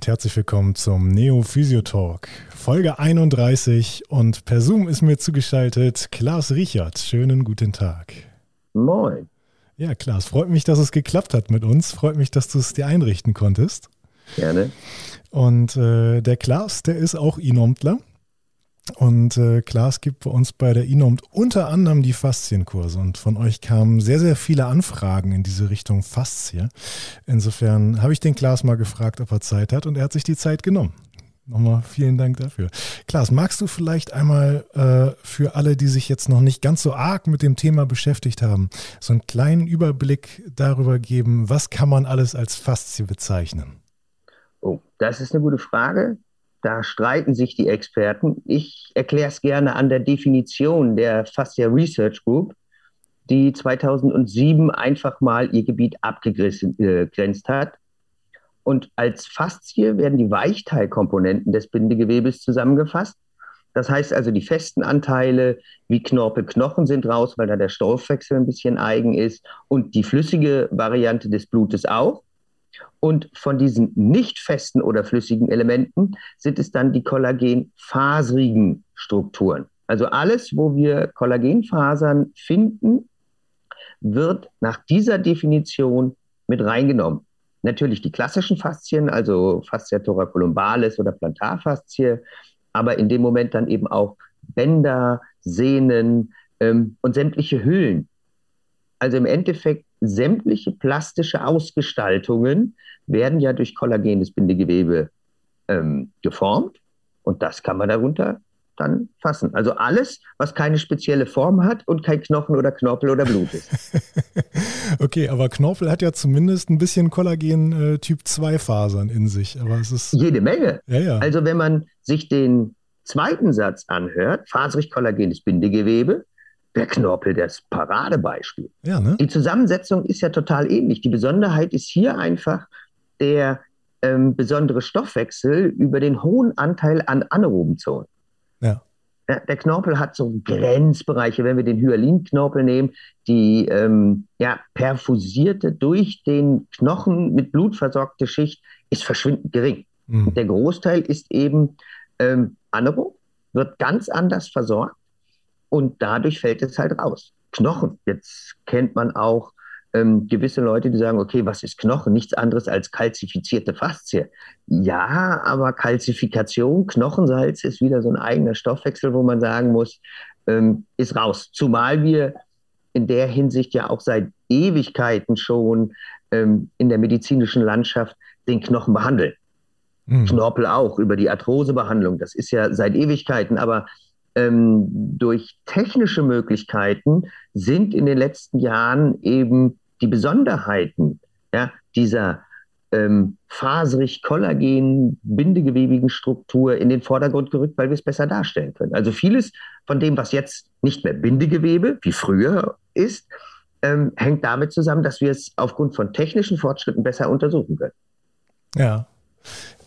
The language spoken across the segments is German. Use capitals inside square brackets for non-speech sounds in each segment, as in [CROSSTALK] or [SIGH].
und herzlich willkommen zum Neo Physio Talk, Folge 31 und per Zoom ist mir zugeschaltet Klaas Richard. Schönen guten Tag. Moin. Ja, Klaas, freut mich, dass es geklappt hat mit uns. Freut mich, dass du es dir einrichten konntest. Gerne. Und äh, der Klaas, der ist auch Inomtler. Und äh, Klaas gibt bei uns bei der INOMT unter anderem die Faszienkurse. Und von euch kamen sehr, sehr viele Anfragen in diese Richtung Faszie. Insofern habe ich den Klaas mal gefragt, ob er Zeit hat und er hat sich die Zeit genommen. Nochmal vielen Dank dafür. Klaas, magst du vielleicht einmal äh, für alle, die sich jetzt noch nicht ganz so arg mit dem Thema beschäftigt haben, so einen kleinen Überblick darüber geben, was kann man alles als Faszie bezeichnen? Oh, das ist eine gute Frage. Da streiten sich die Experten. Ich erkläre es gerne an der Definition der Fascia Research Group, die 2007 einfach mal ihr Gebiet abgegrenzt äh, hat. Und als Faszie werden die Weichteilkomponenten des Bindegewebes zusammengefasst. Das heißt also, die festen Anteile wie Knorpel, Knochen sind raus, weil da der Stoffwechsel ein bisschen eigen ist und die flüssige Variante des Blutes auch. Und von diesen nicht festen oder flüssigen Elementen sind es dann die kollagenfaserigen Strukturen. Also alles, wo wir Kollagenfasern finden, wird nach dieser Definition mit reingenommen. Natürlich die klassischen Faszien, also Fascia thoracolumbalis oder Plantarfaszie, aber in dem Moment dann eben auch Bänder, Sehnen ähm, und sämtliche Hüllen. Also im Endeffekt sämtliche plastische Ausgestaltungen werden ja durch kollagenes Bindegewebe ähm, geformt und das kann man darunter dann fassen. Also alles, was keine spezielle Form hat und kein Knochen oder Knorpel oder Blut ist. [LAUGHS] okay, aber Knorpel hat ja zumindest ein bisschen Kollagen äh, Typ 2 Fasern in sich, aber es ist jede Menge. Ja, ja. Also wenn man sich den zweiten Satz anhört, faserig kollagenes Bindegewebe, der Knorpel das Paradebeispiel. Ja, ne? Die Zusammensetzung ist ja total ähnlich. Die Besonderheit ist hier einfach der ähm, besondere Stoffwechsel über den hohen Anteil an anaeroben Zonen. Ja. Der, der Knorpel hat so Grenzbereiche, wenn wir den Hyalinknorpel nehmen, die ähm, ja, perfusierte, durch den Knochen mit Blut versorgte Schicht ist verschwindend gering. Mhm. Der Großteil ist eben ähm, anaerob, wird ganz anders versorgt und dadurch fällt es halt raus. Knochen, jetzt kennt man auch ähm, gewisse Leute, die sagen, okay, was ist Knochen? Nichts anderes als kalzifizierte Faszie. Ja, aber Kalzifikation, Knochensalz ist wieder so ein eigener Stoffwechsel, wo man sagen muss, ähm, ist raus. Zumal wir in der Hinsicht ja auch seit Ewigkeiten schon ähm, in der medizinischen Landschaft den Knochen behandeln. Mhm. Knorpel auch über die Arthrosebehandlung. Das ist ja seit Ewigkeiten, aber ähm, durch technische Möglichkeiten sind in den letzten Jahren eben die Besonderheiten ja, dieser ähm, faserig kollagen bindegewebigen Struktur in den Vordergrund gerückt, weil wir es besser darstellen können. Also vieles von dem, was jetzt nicht mehr Bindegewebe wie früher ist, ähm, hängt damit zusammen, dass wir es aufgrund von technischen Fortschritten besser untersuchen können. Ja.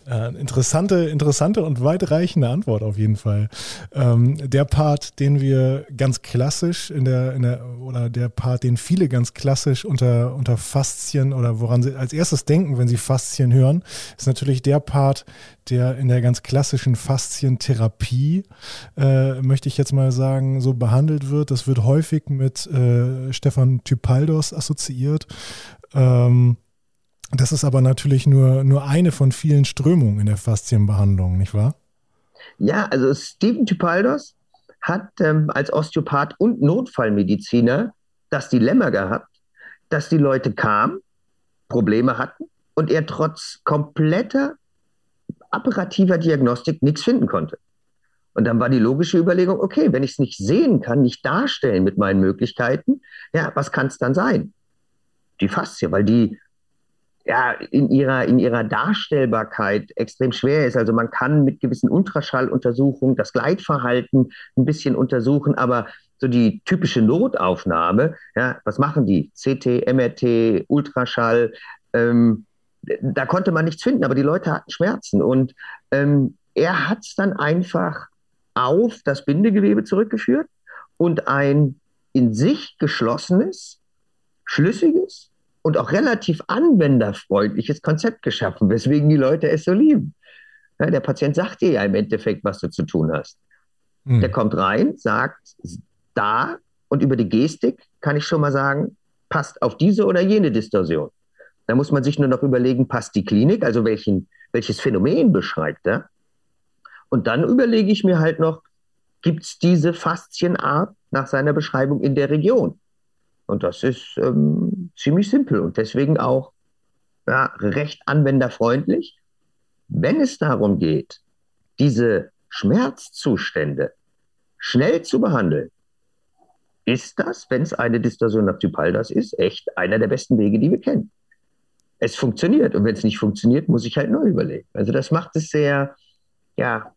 Äh, interessante, interessante und weitreichende Antwort auf jeden Fall. Ähm, der Part, den wir ganz klassisch in der, in der, oder der Part, den viele ganz klassisch unter, unter Faszien oder woran sie als erstes denken, wenn sie Faszien hören, ist natürlich der Part, der in der ganz klassischen Faszientherapie, äh, möchte ich jetzt mal sagen, so behandelt wird. Das wird häufig mit äh, Stefan Typaldos assoziiert. Ähm, das ist aber natürlich nur, nur eine von vielen Strömungen in der Faszienbehandlung, nicht wahr? Ja, also Steven Typaldos hat ähm, als Osteopath und Notfallmediziner das Dilemma gehabt, dass die Leute kamen, Probleme hatten und er trotz kompletter apparativer Diagnostik nichts finden konnte. Und dann war die logische Überlegung, okay, wenn ich es nicht sehen kann, nicht darstellen mit meinen Möglichkeiten, ja, was kann es dann sein? Die Faszie, weil die ja, in ihrer, in ihrer Darstellbarkeit extrem schwer ist. Also man kann mit gewissen Ultraschalluntersuchungen das Gleitverhalten ein bisschen untersuchen, aber so die typische Notaufnahme, ja, was machen die? CT, MRT, Ultraschall, ähm, da konnte man nichts finden, aber die Leute hatten Schmerzen. Und ähm, er hat es dann einfach auf das Bindegewebe zurückgeführt und ein in sich geschlossenes, schlüssiges, und auch relativ anwenderfreundliches Konzept geschaffen, weswegen die Leute es so lieben. Ja, der Patient sagt dir ja im Endeffekt, was du zu tun hast. Mhm. Der kommt rein, sagt da und über die Gestik kann ich schon mal sagen, passt auf diese oder jene Distorsion. Da muss man sich nur noch überlegen, passt die Klinik, also welchen, welches Phänomen beschreibt er? Und dann überlege ich mir halt noch, gibt es diese Faszienart nach seiner Beschreibung in der Region? Und das ist ähm, ziemlich simpel und deswegen auch ja, recht anwenderfreundlich. Wenn es darum geht, diese Schmerzzustände schnell zu behandeln, ist das, wenn es eine Distorsion nach Typaldas ist, echt einer der besten Wege, die wir kennen. Es funktioniert und wenn es nicht funktioniert, muss ich halt neu überlegen. Also das macht es sehr, ja,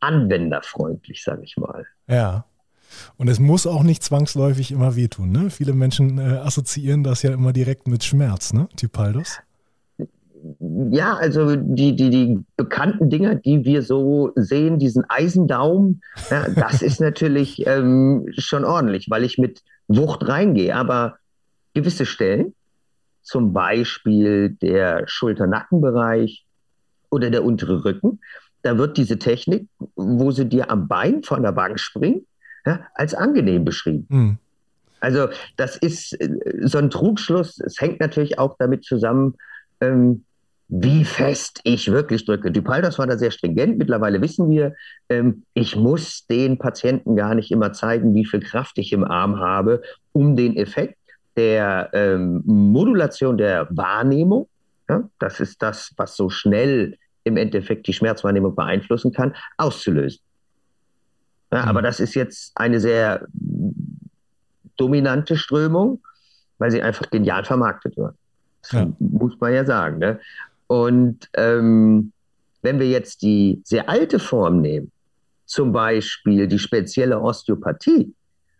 anwenderfreundlich, sage ich mal. Ja. Und es muss auch nicht zwangsläufig immer wehtun. Ne? Viele Menschen äh, assoziieren das ja immer direkt mit Schmerz, ne? Typaldos. Ja, also die, die, die bekannten Dinger, die wir so sehen, diesen Eisendaum, ja, das ist [LAUGHS] natürlich ähm, schon ordentlich, weil ich mit Wucht reingehe. Aber gewisse Stellen, zum Beispiel der Schulter-Nackenbereich oder der untere Rücken, da wird diese Technik, wo sie dir am Bein von der Bank springen, ja, als angenehm beschrieben. Mhm. Also das ist äh, so ein Trugschluss. Es hängt natürlich auch damit zusammen, ähm, wie fest ich wirklich drücke. Dupaldas war da sehr stringent. Mittlerweile wissen wir, ähm, ich muss den Patienten gar nicht immer zeigen, wie viel Kraft ich im Arm habe, um den Effekt der ähm, Modulation der Wahrnehmung, ja, das ist das, was so schnell im Endeffekt die Schmerzwahrnehmung beeinflussen kann, auszulösen. Ja, mhm. Aber das ist jetzt eine sehr dominante Strömung, weil sie einfach genial vermarktet wird. Ja. muss man ja sagen. Ne? Und ähm, wenn wir jetzt die sehr alte Form nehmen, zum Beispiel die spezielle Osteopathie,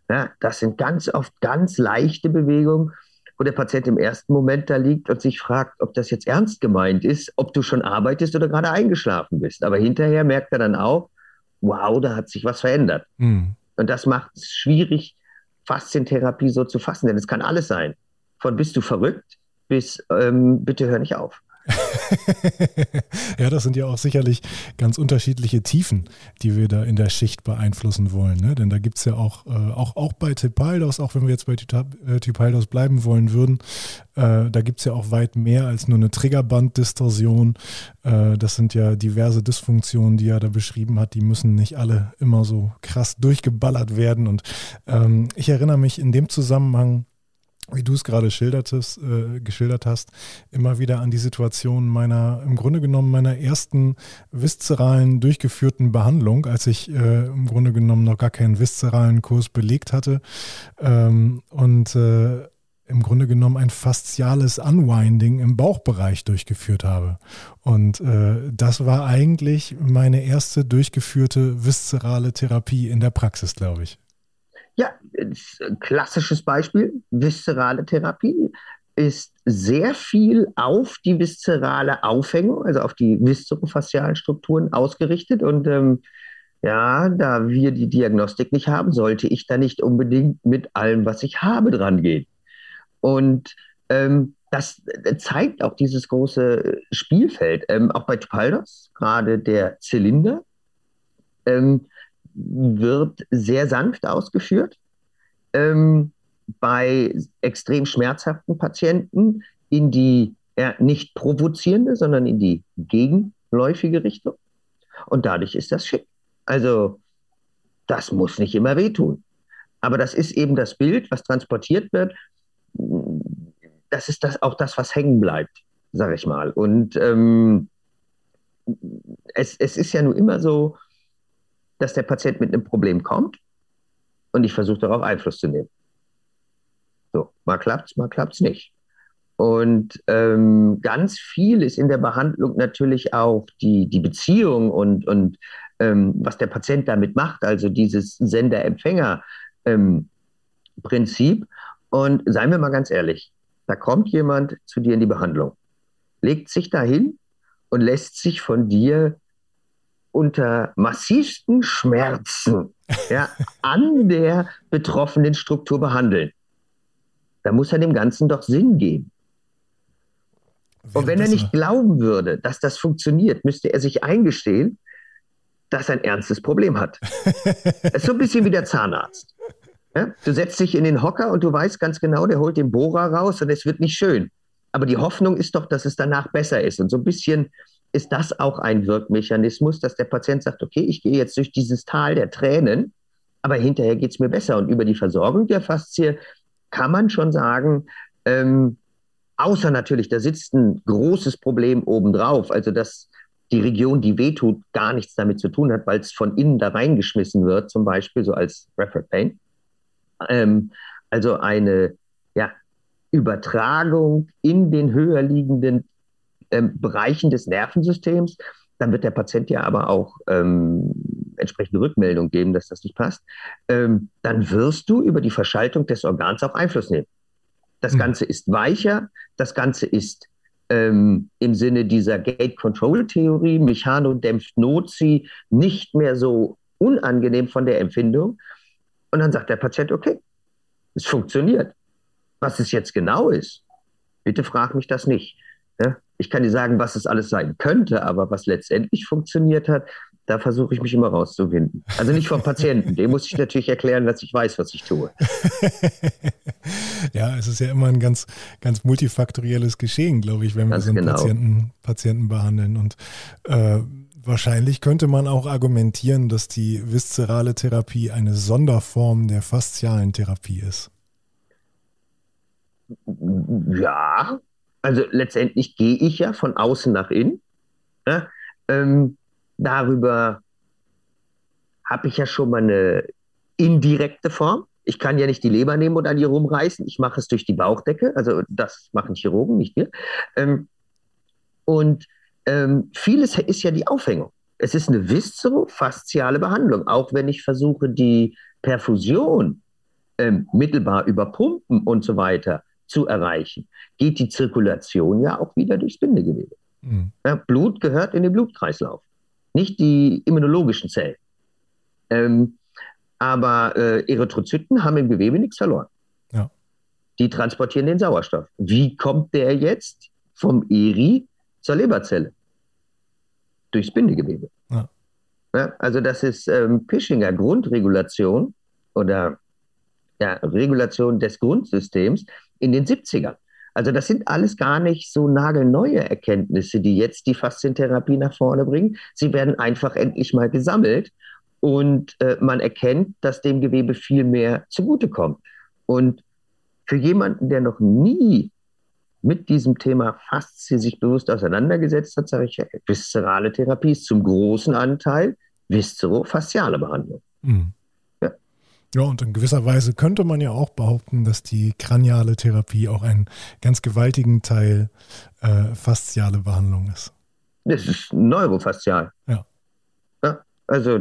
ja, das sind ganz oft ganz leichte Bewegungen, wo der Patient im ersten Moment da liegt und sich fragt, ob das jetzt ernst gemeint ist, ob du schon arbeitest oder gerade eingeschlafen bist. Aber hinterher merkt er dann auch, wow, da hat sich was verändert. Mhm. Und das macht es schwierig, Faszientherapie so zu fassen, denn es kann alles sein. Von bist du verrückt bis ähm, bitte hör nicht auf. [LAUGHS] ja, das sind ja auch sicherlich ganz unterschiedliche Tiefen, die wir da in der Schicht beeinflussen wollen. Ne? Denn da gibt es ja auch, äh, auch, auch bei Tipaldos, auch wenn wir jetzt bei Tipaldos äh, bleiben wollen würden, äh, da gibt es ja auch weit mehr als nur eine Triggerbanddistorsion. Äh, das sind ja diverse Dysfunktionen, die er da beschrieben hat. Die müssen nicht alle immer so krass durchgeballert werden. Und ähm, ich erinnere mich in dem Zusammenhang, wie du es gerade schildertest, äh, geschildert hast, immer wieder an die Situation meiner, im Grunde genommen meiner ersten viszeralen durchgeführten Behandlung, als ich äh, im Grunde genommen noch gar keinen viszeralen Kurs belegt hatte ähm, und äh, im Grunde genommen ein fasziales Unwinding im Bauchbereich durchgeführt habe. Und äh, das war eigentlich meine erste durchgeführte viszerale Therapie in der Praxis, glaube ich. Ja, klassisches Beispiel, viszerale Therapie ist sehr viel auf die viszerale Aufhängung, also auf die viszerofaszialen Strukturen ausgerichtet. Und ähm, ja, da wir die Diagnostik nicht haben, sollte ich da nicht unbedingt mit allem, was ich habe, dran gehen. Und ähm, das zeigt auch dieses große Spielfeld. Ähm, auch bei Tupaldos, gerade der Zylinder, ähm, wird sehr sanft ausgeführt. Ähm, bei extrem schmerzhaften Patienten in die ja, nicht provozierende, sondern in die gegenläufige Richtung. Und dadurch ist das schick. Also das muss nicht immer wehtun. Aber das ist eben das Bild, was transportiert wird. Das ist das, auch das, was hängen bleibt, sage ich mal. Und ähm, es, es ist ja nun immer so, dass der Patient mit einem Problem kommt und ich versuche darauf Einfluss zu nehmen. So, mal klappt's, mal klappt's nicht. Und ähm, ganz viel ist in der Behandlung natürlich auch die, die Beziehung und, und ähm, was der Patient damit macht, also dieses Sender-Empfänger-Prinzip. Ähm, und seien wir mal ganz ehrlich, da kommt jemand zu dir in die Behandlung, legt sich dahin und lässt sich von dir unter massivsten Schmerzen [LAUGHS] ja, an der betroffenen Struktur behandeln. Da muss er dem Ganzen doch Sinn geben. Und wenn er nicht glauben würde, dass das funktioniert, müsste er sich eingestehen, dass er ein ernstes Problem hat. Es [LAUGHS] ist so ein bisschen wie der Zahnarzt. Ja? Du setzt dich in den Hocker und du weißt ganz genau, der holt den Bohrer raus und es wird nicht schön. Aber die Hoffnung ist doch, dass es danach besser ist. Und so ein bisschen ist das auch ein Wirkmechanismus, dass der Patient sagt, okay, ich gehe jetzt durch dieses Tal der Tränen, aber hinterher geht es mir besser. Und über die Versorgung der Faszie kann man schon sagen, ähm, außer natürlich, da sitzt ein großes Problem obendrauf, also dass die Region, die wehtut, gar nichts damit zu tun hat, weil es von innen da reingeschmissen wird, zum Beispiel so als Referred Pain. Ähm, also eine ja, Übertragung in den höher liegenden ähm, Bereichen des Nervensystems. Dann wird der Patient ja aber auch ähm, entsprechende Rückmeldung geben, dass das nicht passt. Ähm, dann wirst du über die Verschaltung des Organs auch Einfluss nehmen. Das mhm. Ganze ist weicher, das Ganze ist ähm, im Sinne dieser Gate-Control-Theorie, mechanodämpft Nozi, nicht mehr so unangenehm von der Empfindung. Und dann sagt der Patient, okay, es funktioniert. Was es jetzt genau ist, bitte frag mich das nicht. Ja? Ich kann dir sagen, was es alles sein könnte, aber was letztendlich funktioniert hat, da versuche ich mich immer rauszuwinden. Also nicht vom Patienten, dem muss ich natürlich erklären, dass ich weiß, was ich tue. [LAUGHS] ja, es ist ja immer ein ganz, ganz multifaktorielles Geschehen, glaube ich, wenn wir so einen genau. Patienten, Patienten behandeln. Und äh, wahrscheinlich könnte man auch argumentieren, dass die viszerale Therapie eine Sonderform der faszialen Therapie ist. Ja, also letztendlich gehe ich ja von außen nach innen. Ja? Ähm, darüber habe ich ja schon mal eine indirekte Form. Ich kann ja nicht die Leber nehmen und an ihr rumreißen. Ich mache es durch die Bauchdecke. Also das machen Chirurgen, nicht wir. Ähm, und ähm, vieles ist ja die Aufhängung. Es ist eine viszerofasziale Behandlung. Auch wenn ich versuche, die Perfusion ähm, mittelbar über Pumpen und so weiter zu erreichen, geht die Zirkulation ja auch wieder durchs Bindegewebe. Mhm. Ja, Blut gehört in den Blutkreislauf nicht die immunologischen Zellen. Ähm, aber äh, Erythrozyten haben im Gewebe nichts verloren. Ja. Die transportieren den Sauerstoff. Wie kommt der jetzt vom Eri zur Leberzelle? Durchs Bindegewebe. Ja. Ja, also das ist ähm, Pischinger Grundregulation oder ja, Regulation des Grundsystems in den 70ern. Also das sind alles gar nicht so nagelneue Erkenntnisse, die jetzt die Faszientherapie nach vorne bringen. Sie werden einfach endlich mal gesammelt und äh, man erkennt, dass dem Gewebe viel mehr zugutekommt. Und für jemanden, der noch nie mit diesem Thema Faszie sich bewusst auseinandergesetzt hat, sage ich, viszerale Therapie ist zum großen Anteil viszerofasziale Behandlung. Mhm. Ja, und in gewisser Weise könnte man ja auch behaupten, dass die kraniale Therapie auch einen ganz gewaltigen Teil äh, fasziale Behandlung ist. Das ist neurofaszial. Ja. ja. Also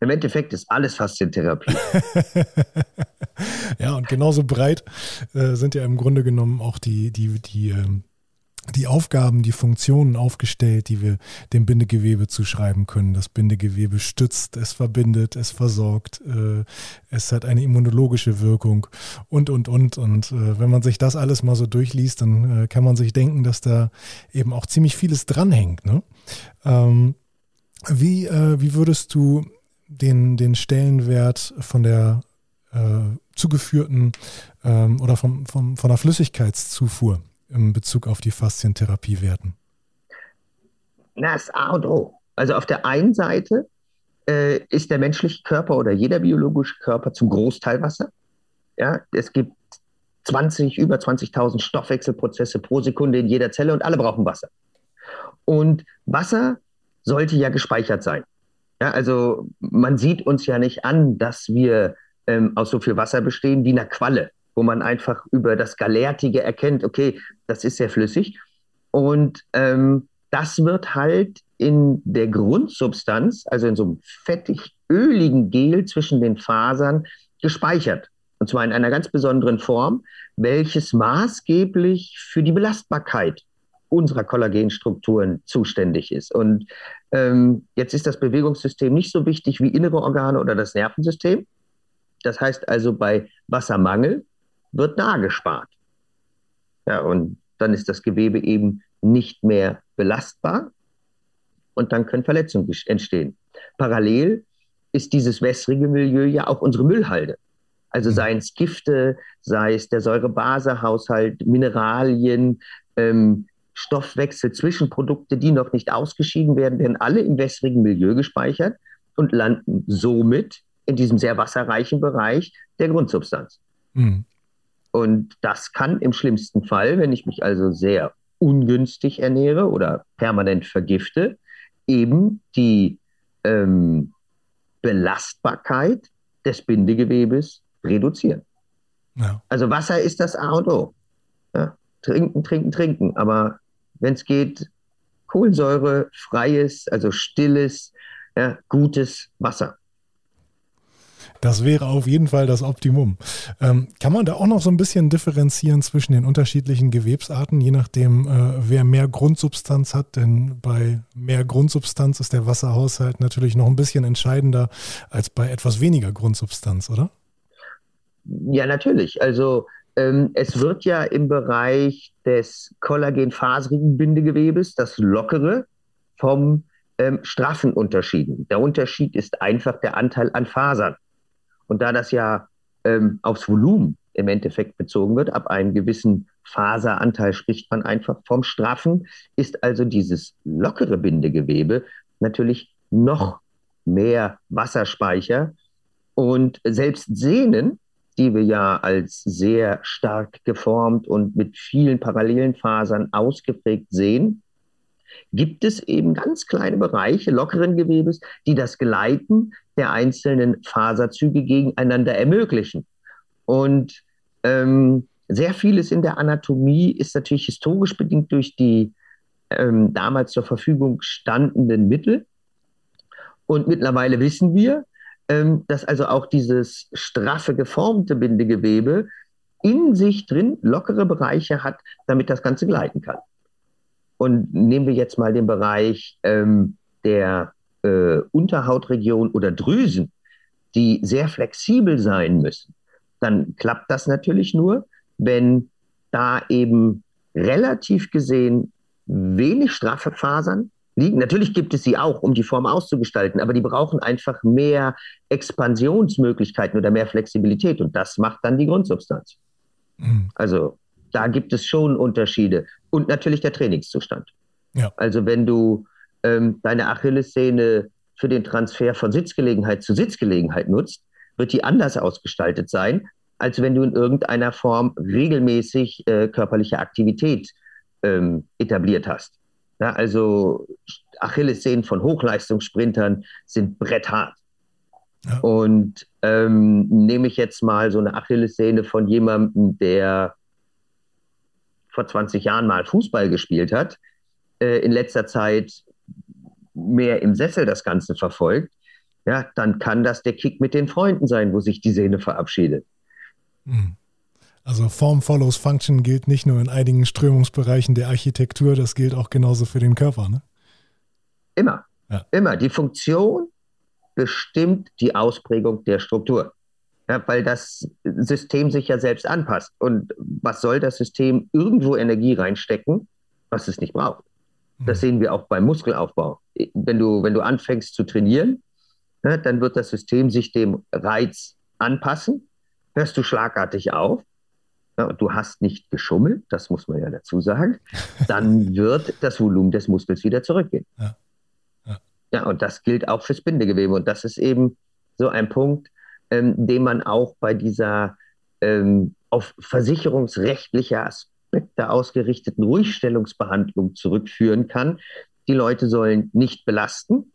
im Endeffekt ist alles Faszientherapie. [LAUGHS] ja, und genauso breit äh, sind ja im Grunde genommen auch die, die, die ähm, die Aufgaben, die Funktionen aufgestellt, die wir dem Bindegewebe zuschreiben können. Das Bindegewebe stützt, es verbindet, es versorgt, äh, es hat eine immunologische Wirkung und, und, und. Und äh, wenn man sich das alles mal so durchliest, dann äh, kann man sich denken, dass da eben auch ziemlich vieles dranhängt. Ne? Ähm, wie, äh, wie würdest du den, den Stellenwert von der äh, zugeführten ähm, oder vom, vom, von der Flüssigkeitszufuhr in Bezug auf die Faszientherapie werten? Na, das A und O. Also auf der einen Seite äh, ist der menschliche Körper oder jeder biologische Körper zum Großteil Wasser. Ja, es gibt 20, über 20.000 Stoffwechselprozesse pro Sekunde in jeder Zelle und alle brauchen Wasser. Und Wasser sollte ja gespeichert sein. Ja, also man sieht uns ja nicht an, dass wir ähm, aus so viel Wasser bestehen wie einer Qualle wo man einfach über das Galertige erkennt, okay, das ist sehr flüssig. Und ähm, das wird halt in der Grundsubstanz, also in so einem fettig-öligen Gel zwischen den Fasern, gespeichert. Und zwar in einer ganz besonderen Form, welches maßgeblich für die Belastbarkeit unserer Kollagenstrukturen zuständig ist. Und ähm, jetzt ist das Bewegungssystem nicht so wichtig wie innere Organe oder das Nervensystem. Das heißt also, bei Wassermangel wird da gespart. Ja, und dann ist das Gewebe eben nicht mehr belastbar und dann können Verletzungen entstehen. Parallel ist dieses wässrige Milieu ja auch unsere Müllhalde. Also mhm. seien es Gifte, sei es der Säurebasehaushalt, Mineralien, ähm, Stoffwechsel, Zwischenprodukte, die noch nicht ausgeschieden werden, werden alle im wässrigen Milieu gespeichert und landen somit in diesem sehr wasserreichen Bereich der Grundsubstanz. Mhm. Und das kann im schlimmsten Fall, wenn ich mich also sehr ungünstig ernähre oder permanent vergifte, eben die ähm, Belastbarkeit des Bindegewebes reduzieren. Ja. Also Wasser ist das A und O. Ja? Trinken, trinken, trinken. Aber wenn es geht, Kohlensäure, freies, also stilles, ja, gutes Wasser. Das wäre auf jeden Fall das Optimum. Ähm, kann man da auch noch so ein bisschen differenzieren zwischen den unterschiedlichen Gewebsarten, je nachdem, äh, wer mehr Grundsubstanz hat? Denn bei mehr Grundsubstanz ist der Wasserhaushalt natürlich noch ein bisschen entscheidender als bei etwas weniger Grundsubstanz, oder? Ja, natürlich. Also ähm, es wird ja im Bereich des kollagenfaserigen Bindegewebes, das lockere, vom ähm, straffen unterschieden. Der Unterschied ist einfach der Anteil an Fasern. Und da das ja ähm, aufs Volumen im Endeffekt bezogen wird, ab einem gewissen Faseranteil spricht man einfach vom Straffen, ist also dieses lockere Bindegewebe natürlich noch mehr Wasserspeicher. Und selbst Sehnen, die wir ja als sehr stark geformt und mit vielen parallelen Fasern ausgeprägt sehen, gibt es eben ganz kleine Bereiche lockeren Gewebes, die das Gleiten der einzelnen Faserzüge gegeneinander ermöglichen. Und ähm, sehr vieles in der Anatomie ist natürlich historisch bedingt durch die ähm, damals zur Verfügung standenden Mittel. Und mittlerweile wissen wir, ähm, dass also auch dieses straffe, geformte Bindegewebe in sich drin lockere Bereiche hat, damit das Ganze gleiten kann. Und nehmen wir jetzt mal den Bereich ähm, der äh, Unterhautregion oder Drüsen, die sehr flexibel sein müssen, dann klappt das natürlich nur, wenn da eben relativ gesehen wenig straffe Fasern liegen. Natürlich gibt es sie auch, um die Form auszugestalten, aber die brauchen einfach mehr Expansionsmöglichkeiten oder mehr Flexibilität und das macht dann die Grundsubstanz. Mhm. Also da gibt es schon Unterschiede. Und natürlich der Trainingszustand. Ja. Also wenn du ähm, deine Achillessehne für den Transfer von Sitzgelegenheit zu Sitzgelegenheit nutzt, wird die anders ausgestaltet sein, als wenn du in irgendeiner Form regelmäßig äh, körperliche Aktivität ähm, etabliert hast. Ja, also Achillessehnen von Hochleistungssprintern sind bretthart. Ja. Und ähm, nehme ich jetzt mal so eine Achillessehne von jemandem, der vor 20 Jahren mal Fußball gespielt hat, äh, in letzter Zeit mehr im Sessel das Ganze verfolgt, ja, dann kann das der Kick mit den Freunden sein, wo sich die Sehne verabschiedet. Hm. Also Form follows Function gilt nicht nur in einigen Strömungsbereichen der Architektur, das gilt auch genauso für den Körper, ne? Immer. Ja. Immer. Die Funktion bestimmt die Ausprägung der Struktur ja, weil das System sich ja selbst anpasst. Und was soll das System irgendwo Energie reinstecken, was es nicht braucht? Das mhm. sehen wir auch beim Muskelaufbau. Wenn du, wenn du anfängst zu trainieren, ja, dann wird das System sich dem Reiz anpassen. Hörst du schlagartig auf, und du hast nicht geschummelt, das muss man ja dazu sagen, [LAUGHS] dann wird das Volumen des Muskels wieder zurückgehen. Ja. ja. ja und das gilt auch fürs Bindegewebe. Und das ist eben so ein Punkt, ähm, den man auch bei dieser ähm, auf versicherungsrechtliche Aspekte ausgerichteten Ruhigstellungsbehandlung zurückführen kann. Die Leute sollen nicht belasten.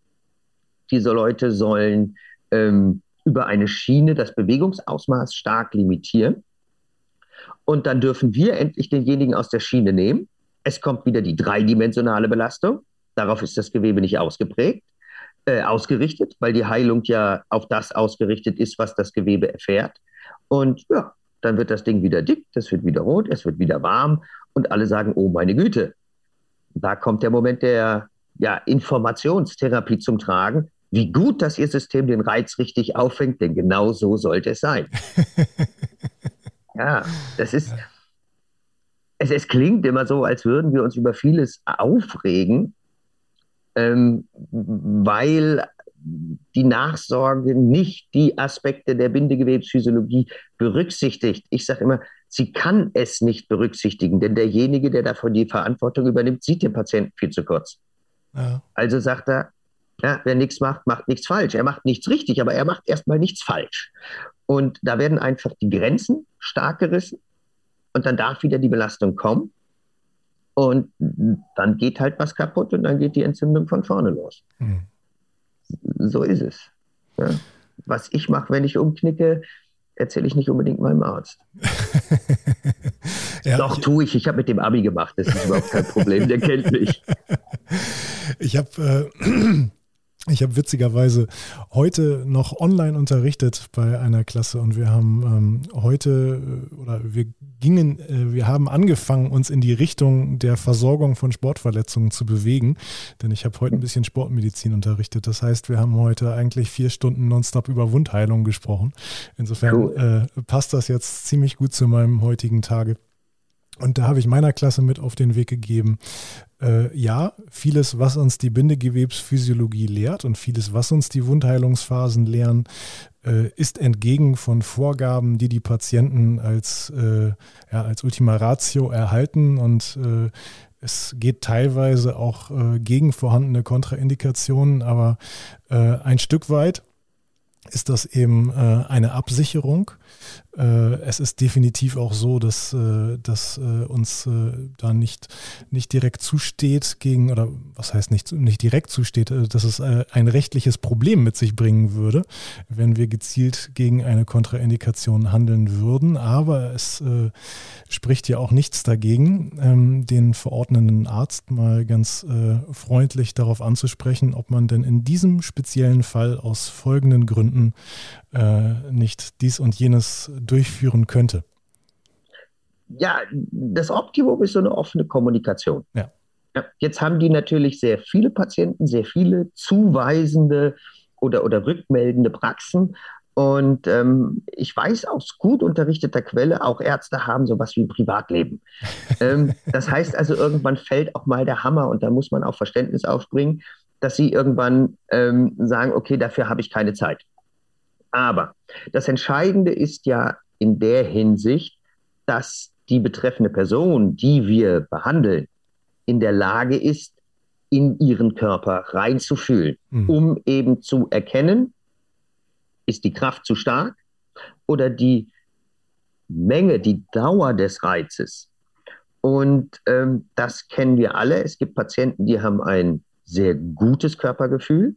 Diese Leute sollen ähm, über eine Schiene das Bewegungsausmaß stark limitieren. Und dann dürfen wir endlich denjenigen aus der Schiene nehmen. Es kommt wieder die dreidimensionale Belastung. Darauf ist das Gewebe nicht ausgeprägt äh, ausgerichtet, weil die Heilung ja auf das ausgerichtet ist, was das Gewebe erfährt. Und ja, dann wird das Ding wieder dick, das wird wieder rot, es wird wieder warm und alle sagen, oh meine Güte. Da kommt der Moment der ja, Informationstherapie zum Tragen. Wie gut, dass Ihr System den Reiz richtig auffängt, denn genau so sollte es sein. [LAUGHS] ja, das ist, es, es klingt immer so, als würden wir uns über vieles aufregen, ähm, weil die Nachsorge nicht die Aspekte der Bindegewebsphysiologie berücksichtigt. Ich sage immer, sie kann es nicht berücksichtigen, denn derjenige, der davon die Verantwortung übernimmt, sieht den Patienten viel zu kurz. Ja. Also sagt er, ja, wer nichts macht, macht nichts falsch. Er macht nichts richtig, aber er macht erstmal nichts falsch. Und da werden einfach die Grenzen stark gerissen und dann darf wieder die Belastung kommen. Und dann geht halt was kaputt und dann geht die Entzündung von vorne los. Mhm. So ist es. Ja. Was ich mache, wenn ich umknicke, erzähle ich nicht unbedingt meinem Arzt. [LAUGHS] ja, Doch, tue ich. Ich habe mit dem Abi gemacht. Das ist überhaupt kein Problem. Der kennt mich. [LAUGHS] Ich habe äh, ich habe witzigerweise heute noch online unterrichtet bei einer Klasse und wir haben ähm, heute äh, oder wir gingen, äh, wir haben angefangen, uns in die Richtung der Versorgung von Sportverletzungen zu bewegen, denn ich habe heute ein bisschen Sportmedizin unterrichtet. Das heißt, wir haben heute eigentlich vier Stunden nonstop über Wundheilung gesprochen. Insofern äh, passt das jetzt ziemlich gut zu meinem heutigen Tage. Und da habe ich meiner Klasse mit auf den Weg gegeben, äh, ja, vieles, was uns die Bindegewebsphysiologie lehrt und vieles, was uns die Wundheilungsphasen lehren, äh, ist entgegen von Vorgaben, die die Patienten als, äh, ja, als Ultima Ratio erhalten. Und äh, es geht teilweise auch äh, gegen vorhandene Kontraindikationen, aber äh, ein Stück weit ist das eben eine Absicherung es ist definitiv auch so, dass, äh, dass äh, uns da nicht, nicht direkt zusteht gegen, oder was heißt nicht, nicht direkt zusteht, dass es ein rechtliches Problem mit sich bringen würde, wenn wir gezielt gegen eine Kontraindikation handeln würden. Aber es spricht ja auch nichts dagegen, ähm, den verordnenden Arzt mal ganz freundlich darauf anzusprechen, ob man denn in diesem speziellen Fall aus folgenden Gründen nicht dies und jenes durchführen könnte? Ja, das Optimum ist so eine offene Kommunikation. Ja. ja. Jetzt haben die natürlich sehr viele Patienten, sehr viele zuweisende oder, oder rückmeldende Praxen. Und ähm, ich weiß aus gut unterrichteter Quelle, auch Ärzte haben sowas wie ein Privatleben. [LAUGHS] ähm, das heißt also, irgendwann fällt auch mal der Hammer und da muss man auch Verständnis aufbringen, dass sie irgendwann ähm, sagen, okay, dafür habe ich keine Zeit. Aber das Entscheidende ist ja in der Hinsicht, dass die betreffende Person, die wir behandeln, in der Lage ist, in ihren Körper reinzufühlen, mhm. um eben zu erkennen, ist die Kraft zu stark oder die Menge, die Dauer des Reizes. Und ähm, das kennen wir alle. Es gibt Patienten, die haben ein sehr gutes Körpergefühl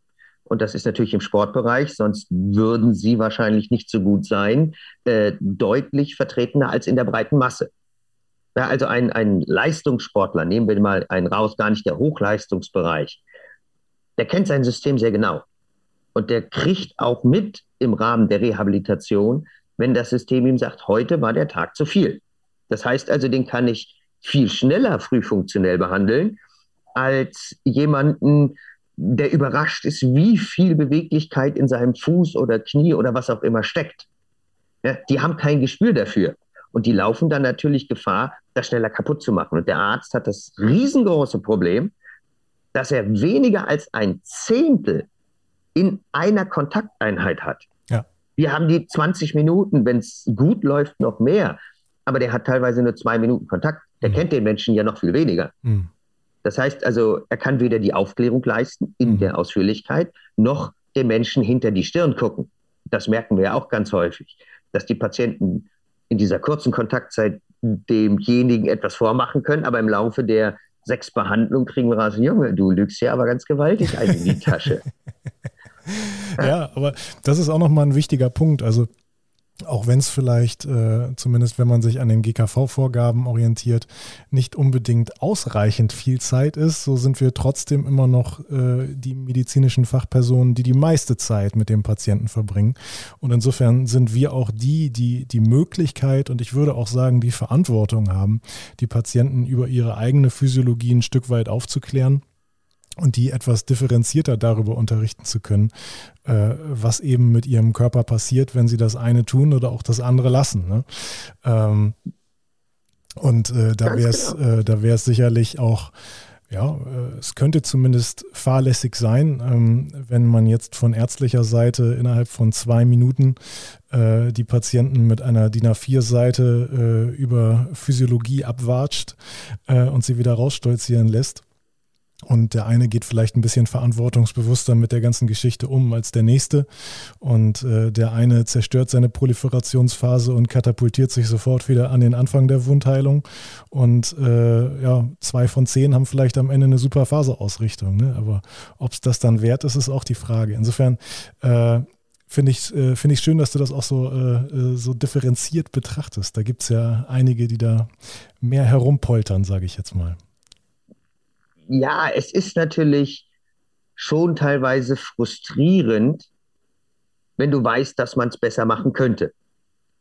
und das ist natürlich im Sportbereich, sonst würden sie wahrscheinlich nicht so gut sein, äh, deutlich vertretener als in der breiten Masse. Ja, also ein, ein Leistungssportler, nehmen wir mal einen raus, gar nicht der Hochleistungsbereich, der kennt sein System sehr genau. Und der kriegt auch mit im Rahmen der Rehabilitation, wenn das System ihm sagt, heute war der Tag zu viel. Das heißt also, den kann ich viel schneller frühfunktionell behandeln als jemanden, der überrascht ist, wie viel Beweglichkeit in seinem Fuß oder Knie oder was auch immer steckt. Ja, die haben kein Gespür dafür. Und die laufen dann natürlich Gefahr, das schneller kaputt zu machen. Und der Arzt hat das riesengroße Problem, dass er weniger als ein Zehntel in einer Kontakteinheit hat. Ja. Wir haben die 20 Minuten, wenn es gut läuft, noch mehr. Aber der hat teilweise nur zwei Minuten Kontakt. Der mhm. kennt den Menschen ja noch viel weniger. Mhm. Das heißt also, er kann weder die Aufklärung leisten in mhm. der Ausführlichkeit, noch dem Menschen hinter die Stirn gucken. Das merken wir ja auch ganz häufig, dass die Patienten in dieser kurzen Kontaktzeit demjenigen etwas vormachen können, aber im Laufe der sechs Behandlungen kriegen wir raus, Junge, du lügst ja aber ganz gewaltig ein in die Tasche. [LAUGHS] ja, aber das ist auch nochmal ein wichtiger Punkt. Also auch wenn es vielleicht, äh, zumindest wenn man sich an den GKV-Vorgaben orientiert, nicht unbedingt ausreichend viel Zeit ist, so sind wir trotzdem immer noch äh, die medizinischen Fachpersonen, die die meiste Zeit mit dem Patienten verbringen. Und insofern sind wir auch die, die die Möglichkeit und ich würde auch sagen, die Verantwortung haben, die Patienten über ihre eigene Physiologie ein Stück weit aufzuklären und die etwas differenzierter darüber unterrichten zu können, äh, was eben mit ihrem Körper passiert, wenn sie das eine tun oder auch das andere lassen. Ne? Ähm, Und äh, da wäre es genau. äh, da wäre es sicherlich auch ja, äh, es könnte zumindest fahrlässig sein, ähm, wenn man jetzt von ärztlicher Seite innerhalb von zwei Minuten äh, die Patienten mit einer DIN A4-Seite äh, über Physiologie abwatscht und sie wieder rausstolzieren lässt. Und der eine geht vielleicht ein bisschen verantwortungsbewusster mit der ganzen Geschichte um als der nächste. Und äh, der eine zerstört seine Proliferationsphase und katapultiert sich sofort wieder an den Anfang der Wundheilung. Und äh, ja, zwei von zehn haben vielleicht am Ende eine super Phaseausrichtung. Ne? Aber ob es das dann wert ist, ist auch die Frage. Insofern äh, finde ich, äh, find ich schön, dass du das auch so, äh, äh so differenziert betrachtest. Da gibt es ja einige, die da mehr herumpoltern, sage ich jetzt mal ja, es ist natürlich schon teilweise frustrierend, wenn du weißt, dass man es besser machen könnte.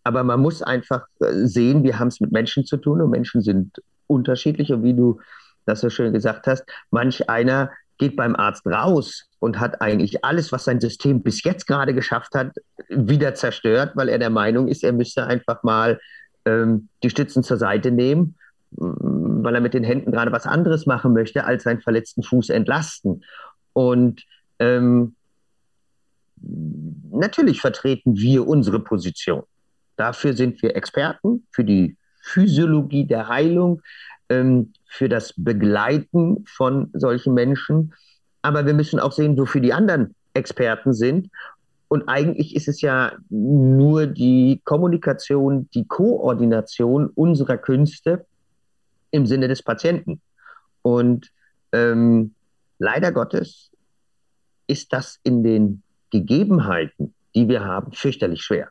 Aber man muss einfach äh, sehen, wir haben es mit Menschen zu tun und Menschen sind unterschiedlich. Und wie du das so schön gesagt hast, manch einer geht beim Arzt raus und hat eigentlich alles, was sein System bis jetzt gerade geschafft hat, wieder zerstört, weil er der Meinung ist, er müsste einfach mal ähm, die Stützen zur Seite nehmen weil er mit den Händen gerade was anderes machen möchte, als seinen verletzten Fuß entlasten. Und ähm, natürlich vertreten wir unsere Position. Dafür sind wir Experten für die Physiologie der Heilung, ähm, für das Begleiten von solchen Menschen. Aber wir müssen auch sehen, wofür die anderen Experten sind. Und eigentlich ist es ja nur die Kommunikation, die Koordination unserer Künste, im Sinne des Patienten. Und ähm, leider Gottes ist das in den Gegebenheiten, die wir haben, fürchterlich schwer.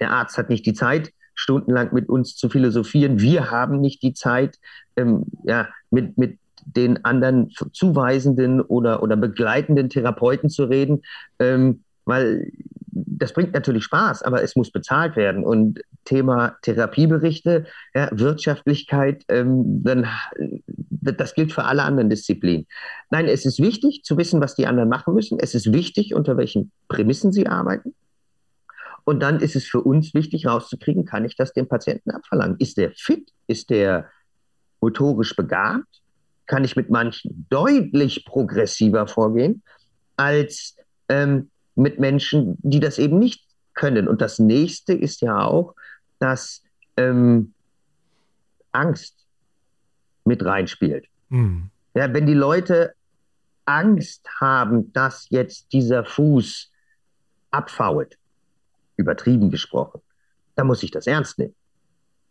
Der Arzt hat nicht die Zeit, stundenlang mit uns zu philosophieren. Wir haben nicht die Zeit, ähm, ja, mit, mit den anderen zuweisenden oder, oder begleitenden Therapeuten zu reden, ähm, weil das bringt natürlich Spaß, aber es muss bezahlt werden. Und Thema Therapieberichte, ja, Wirtschaftlichkeit, ähm, dann, das gilt für alle anderen Disziplinen. Nein, es ist wichtig zu wissen, was die anderen machen müssen. Es ist wichtig, unter welchen Prämissen sie arbeiten. Und dann ist es für uns wichtig, rauszukriegen, kann ich das dem Patienten abverlangen? Ist der fit? Ist der motorisch begabt? Kann ich mit manchen deutlich progressiver vorgehen als ähm, mit Menschen, die das eben nicht können. Und das nächste ist ja auch, dass ähm, Angst mit reinspielt. Mhm. Ja, wenn die Leute Angst haben, dass jetzt dieser Fuß abfault, übertrieben gesprochen, dann muss ich das ernst nehmen.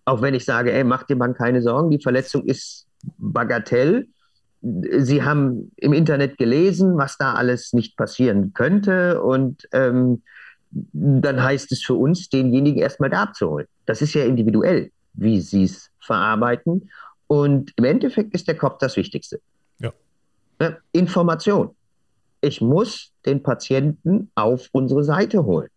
Auch wenn ich sage, ey, mach dir mal keine Sorgen, die Verletzung ist bagatell, Sie haben im Internet gelesen, was da alles nicht passieren könnte und ähm, dann heißt es für uns, denjenigen erstmal da abzuholen. Das ist ja individuell, wie sie es verarbeiten. Und im Endeffekt ist der Kopf das Wichtigste. Ja. Information. Ich muss den Patienten auf unsere Seite holen.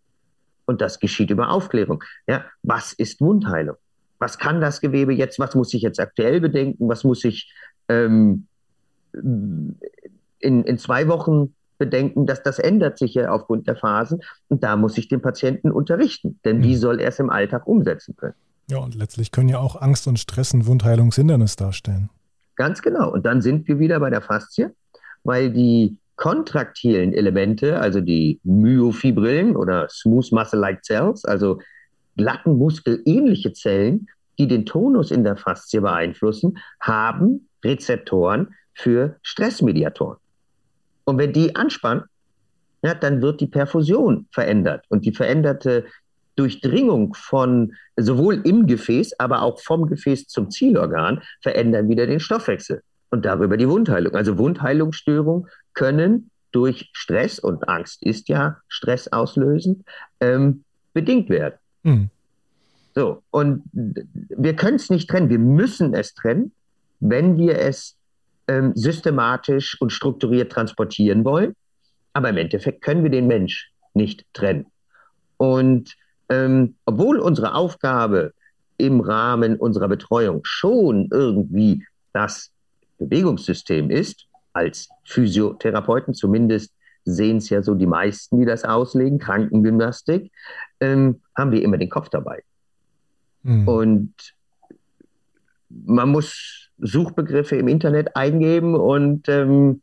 Und das geschieht über Aufklärung. Ja, was ist Wundheilung? Was kann das Gewebe jetzt? Was muss ich jetzt aktuell bedenken? Was muss ich ähm, in, in zwei Wochen bedenken, dass das ändert sich ja aufgrund der Phasen. Und da muss ich den Patienten unterrichten, denn mhm. wie soll er es im Alltag umsetzen können? Ja, und letztlich können ja auch Angst und Stress ein Wundheilungshindernis darstellen. Ganz genau. Und dann sind wir wieder bei der Faszie, weil die kontraktilen Elemente, also die Myofibrillen oder Smooth Muscle-like Cells, also glatten Muskelähnliche Zellen, die den Tonus in der Faszie beeinflussen, haben Rezeptoren, für Stressmediatoren. Und wenn die anspannen, ja, dann wird die Perfusion verändert. Und die veränderte Durchdringung von sowohl im Gefäß, aber auch vom Gefäß zum Zielorgan verändern wieder den Stoffwechsel und darüber die Wundheilung. Also Wundheilungsstörungen können durch Stress und Angst ist ja stressauslösend ähm, bedingt werden. Mhm. So, und wir können es nicht trennen. Wir müssen es trennen, wenn wir es ähm, systematisch und strukturiert transportieren wollen. Aber im Endeffekt können wir den Mensch nicht trennen. Und ähm, obwohl unsere Aufgabe im Rahmen unserer Betreuung schon irgendwie das Bewegungssystem ist, als Physiotherapeuten zumindest sehen es ja so die meisten, die das auslegen, Krankengymnastik, ähm, haben wir immer den Kopf dabei. Mhm. Und man muss Suchbegriffe im Internet eingeben und ähm,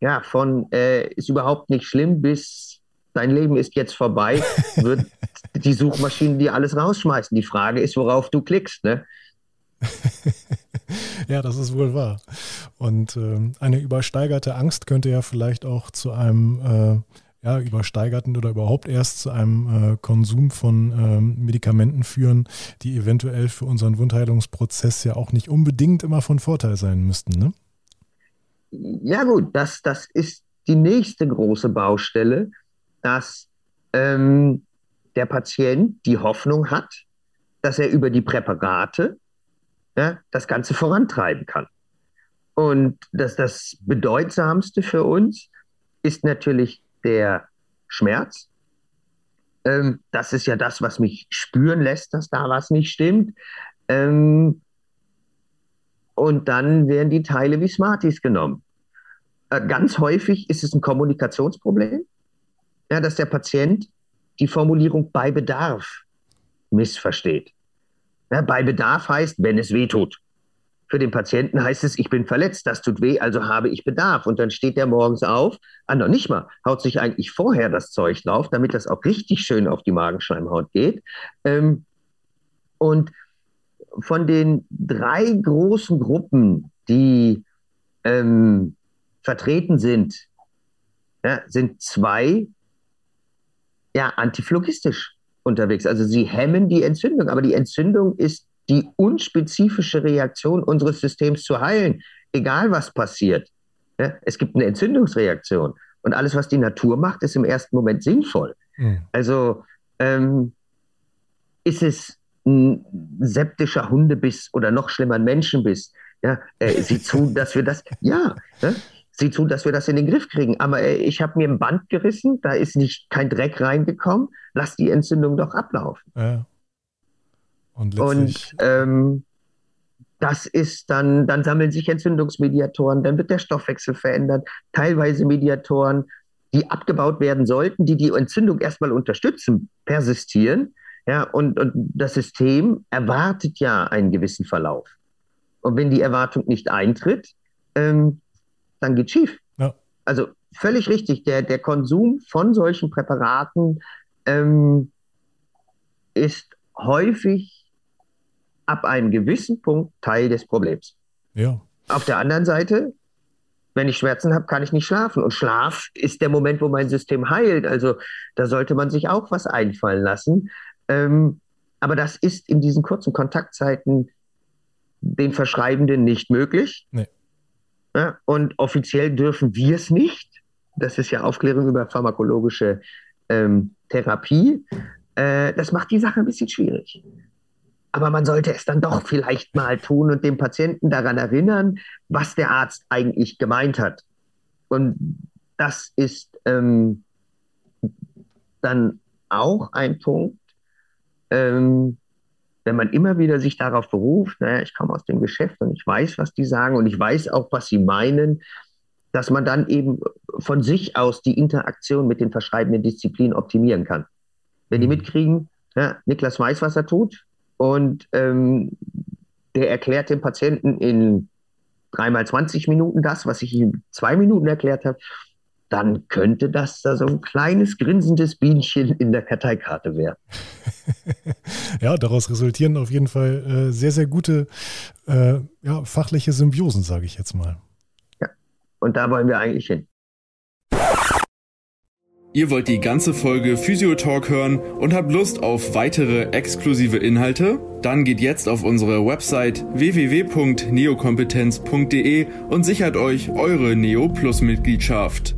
ja, von äh, ist überhaupt nicht schlimm bis dein Leben ist jetzt vorbei, [LAUGHS] wird die Suchmaschine dir alles rausschmeißen. Die Frage ist, worauf du klickst, ne? [LAUGHS] ja, das ist wohl wahr. Und äh, eine übersteigerte Angst könnte ja vielleicht auch zu einem äh, ja, übersteigerten oder überhaupt erst zu einem äh, Konsum von ähm, Medikamenten führen, die eventuell für unseren Wundheilungsprozess ja auch nicht unbedingt immer von Vorteil sein müssten. Ne? Ja gut, das, das ist die nächste große Baustelle, dass ähm, der Patient die Hoffnung hat, dass er über die Präparate ja, das Ganze vorantreiben kann. Und das, das Bedeutsamste für uns ist natürlich der Schmerz. Ähm, das ist ja das, was mich spüren lässt, dass da was nicht stimmt. Ähm, und dann werden die Teile wie Smarties genommen. Äh, ganz häufig ist es ein Kommunikationsproblem, ja, dass der Patient die Formulierung bei Bedarf missversteht. Ja, bei Bedarf heißt, wenn es weh tut. Für den Patienten heißt es, ich bin verletzt, das tut weh, also habe ich Bedarf. Und dann steht der morgens auf, ah, noch nicht mal, haut sich eigentlich vorher das Zeug drauf, damit das auch richtig schön auf die Magenschleimhaut geht. Ähm, und von den drei großen Gruppen, die ähm, vertreten sind, ja, sind zwei ja, antiphlogistisch unterwegs. Also sie hemmen die Entzündung, aber die Entzündung ist die unspezifische Reaktion unseres Systems zu heilen, egal was passiert. Es gibt eine Entzündungsreaktion und alles, was die Natur macht, ist im ersten Moment sinnvoll. Mhm. Also ähm, ist es ein septischer Hundebiss oder noch schlimmer ein Menschenbiss. Ja, äh, [LAUGHS] sieh zu, dass wir das, ja, ne? sieh zu, dass wir das in den Griff kriegen. Aber äh, ich habe mir ein Band gerissen, da ist nicht kein Dreck reingekommen, lass die Entzündung doch ablaufen. Ja. Und, und ähm, das ist dann, dann sammeln sich Entzündungsmediatoren, dann wird der Stoffwechsel verändert, teilweise Mediatoren, die abgebaut werden sollten, die die Entzündung erstmal unterstützen, persistieren. Ja, und, und das System erwartet ja einen gewissen Verlauf. Und wenn die Erwartung nicht eintritt, ähm, dann geht schief. Ja. Also völlig richtig, der, der Konsum von solchen Präparaten ähm, ist häufig ab einem gewissen Punkt Teil des Problems. Ja. Auf der anderen Seite, wenn ich Schmerzen habe, kann ich nicht schlafen. Und Schlaf ist der Moment, wo mein System heilt. Also da sollte man sich auch was einfallen lassen. Ähm, aber das ist in diesen kurzen Kontaktzeiten den Verschreibenden nicht möglich. Nee. Ja, und offiziell dürfen wir es nicht. Das ist ja Aufklärung über pharmakologische ähm, Therapie. Äh, das macht die Sache ein bisschen schwierig. Aber man sollte es dann doch vielleicht mal tun und den Patienten daran erinnern, was der Arzt eigentlich gemeint hat. Und das ist ähm, dann auch ein Punkt, ähm, wenn man immer wieder sich darauf beruft, naja, ich komme aus dem Geschäft und ich weiß, was die sagen und ich weiß auch, was sie meinen, dass man dann eben von sich aus die Interaktion mit den verschreibenden Disziplinen optimieren kann. Wenn die mhm. mitkriegen, ja, Niklas weiß, was er tut und ähm, der erklärt dem Patienten in dreimal 20 Minuten das, was ich ihm zwei Minuten erklärt habe, dann könnte das da so ein kleines grinsendes Bienchen in der Karteikarte werden. [LAUGHS] ja, daraus resultieren auf jeden Fall äh, sehr, sehr gute äh, ja, fachliche Symbiosen, sage ich jetzt mal. Ja, und da wollen wir eigentlich hin. Ihr wollt die ganze Folge Physiotalk hören und habt Lust auf weitere exklusive Inhalte? Dann geht jetzt auf unsere Website www.neokompetenz.de und sichert euch eure Neo Plus Mitgliedschaft.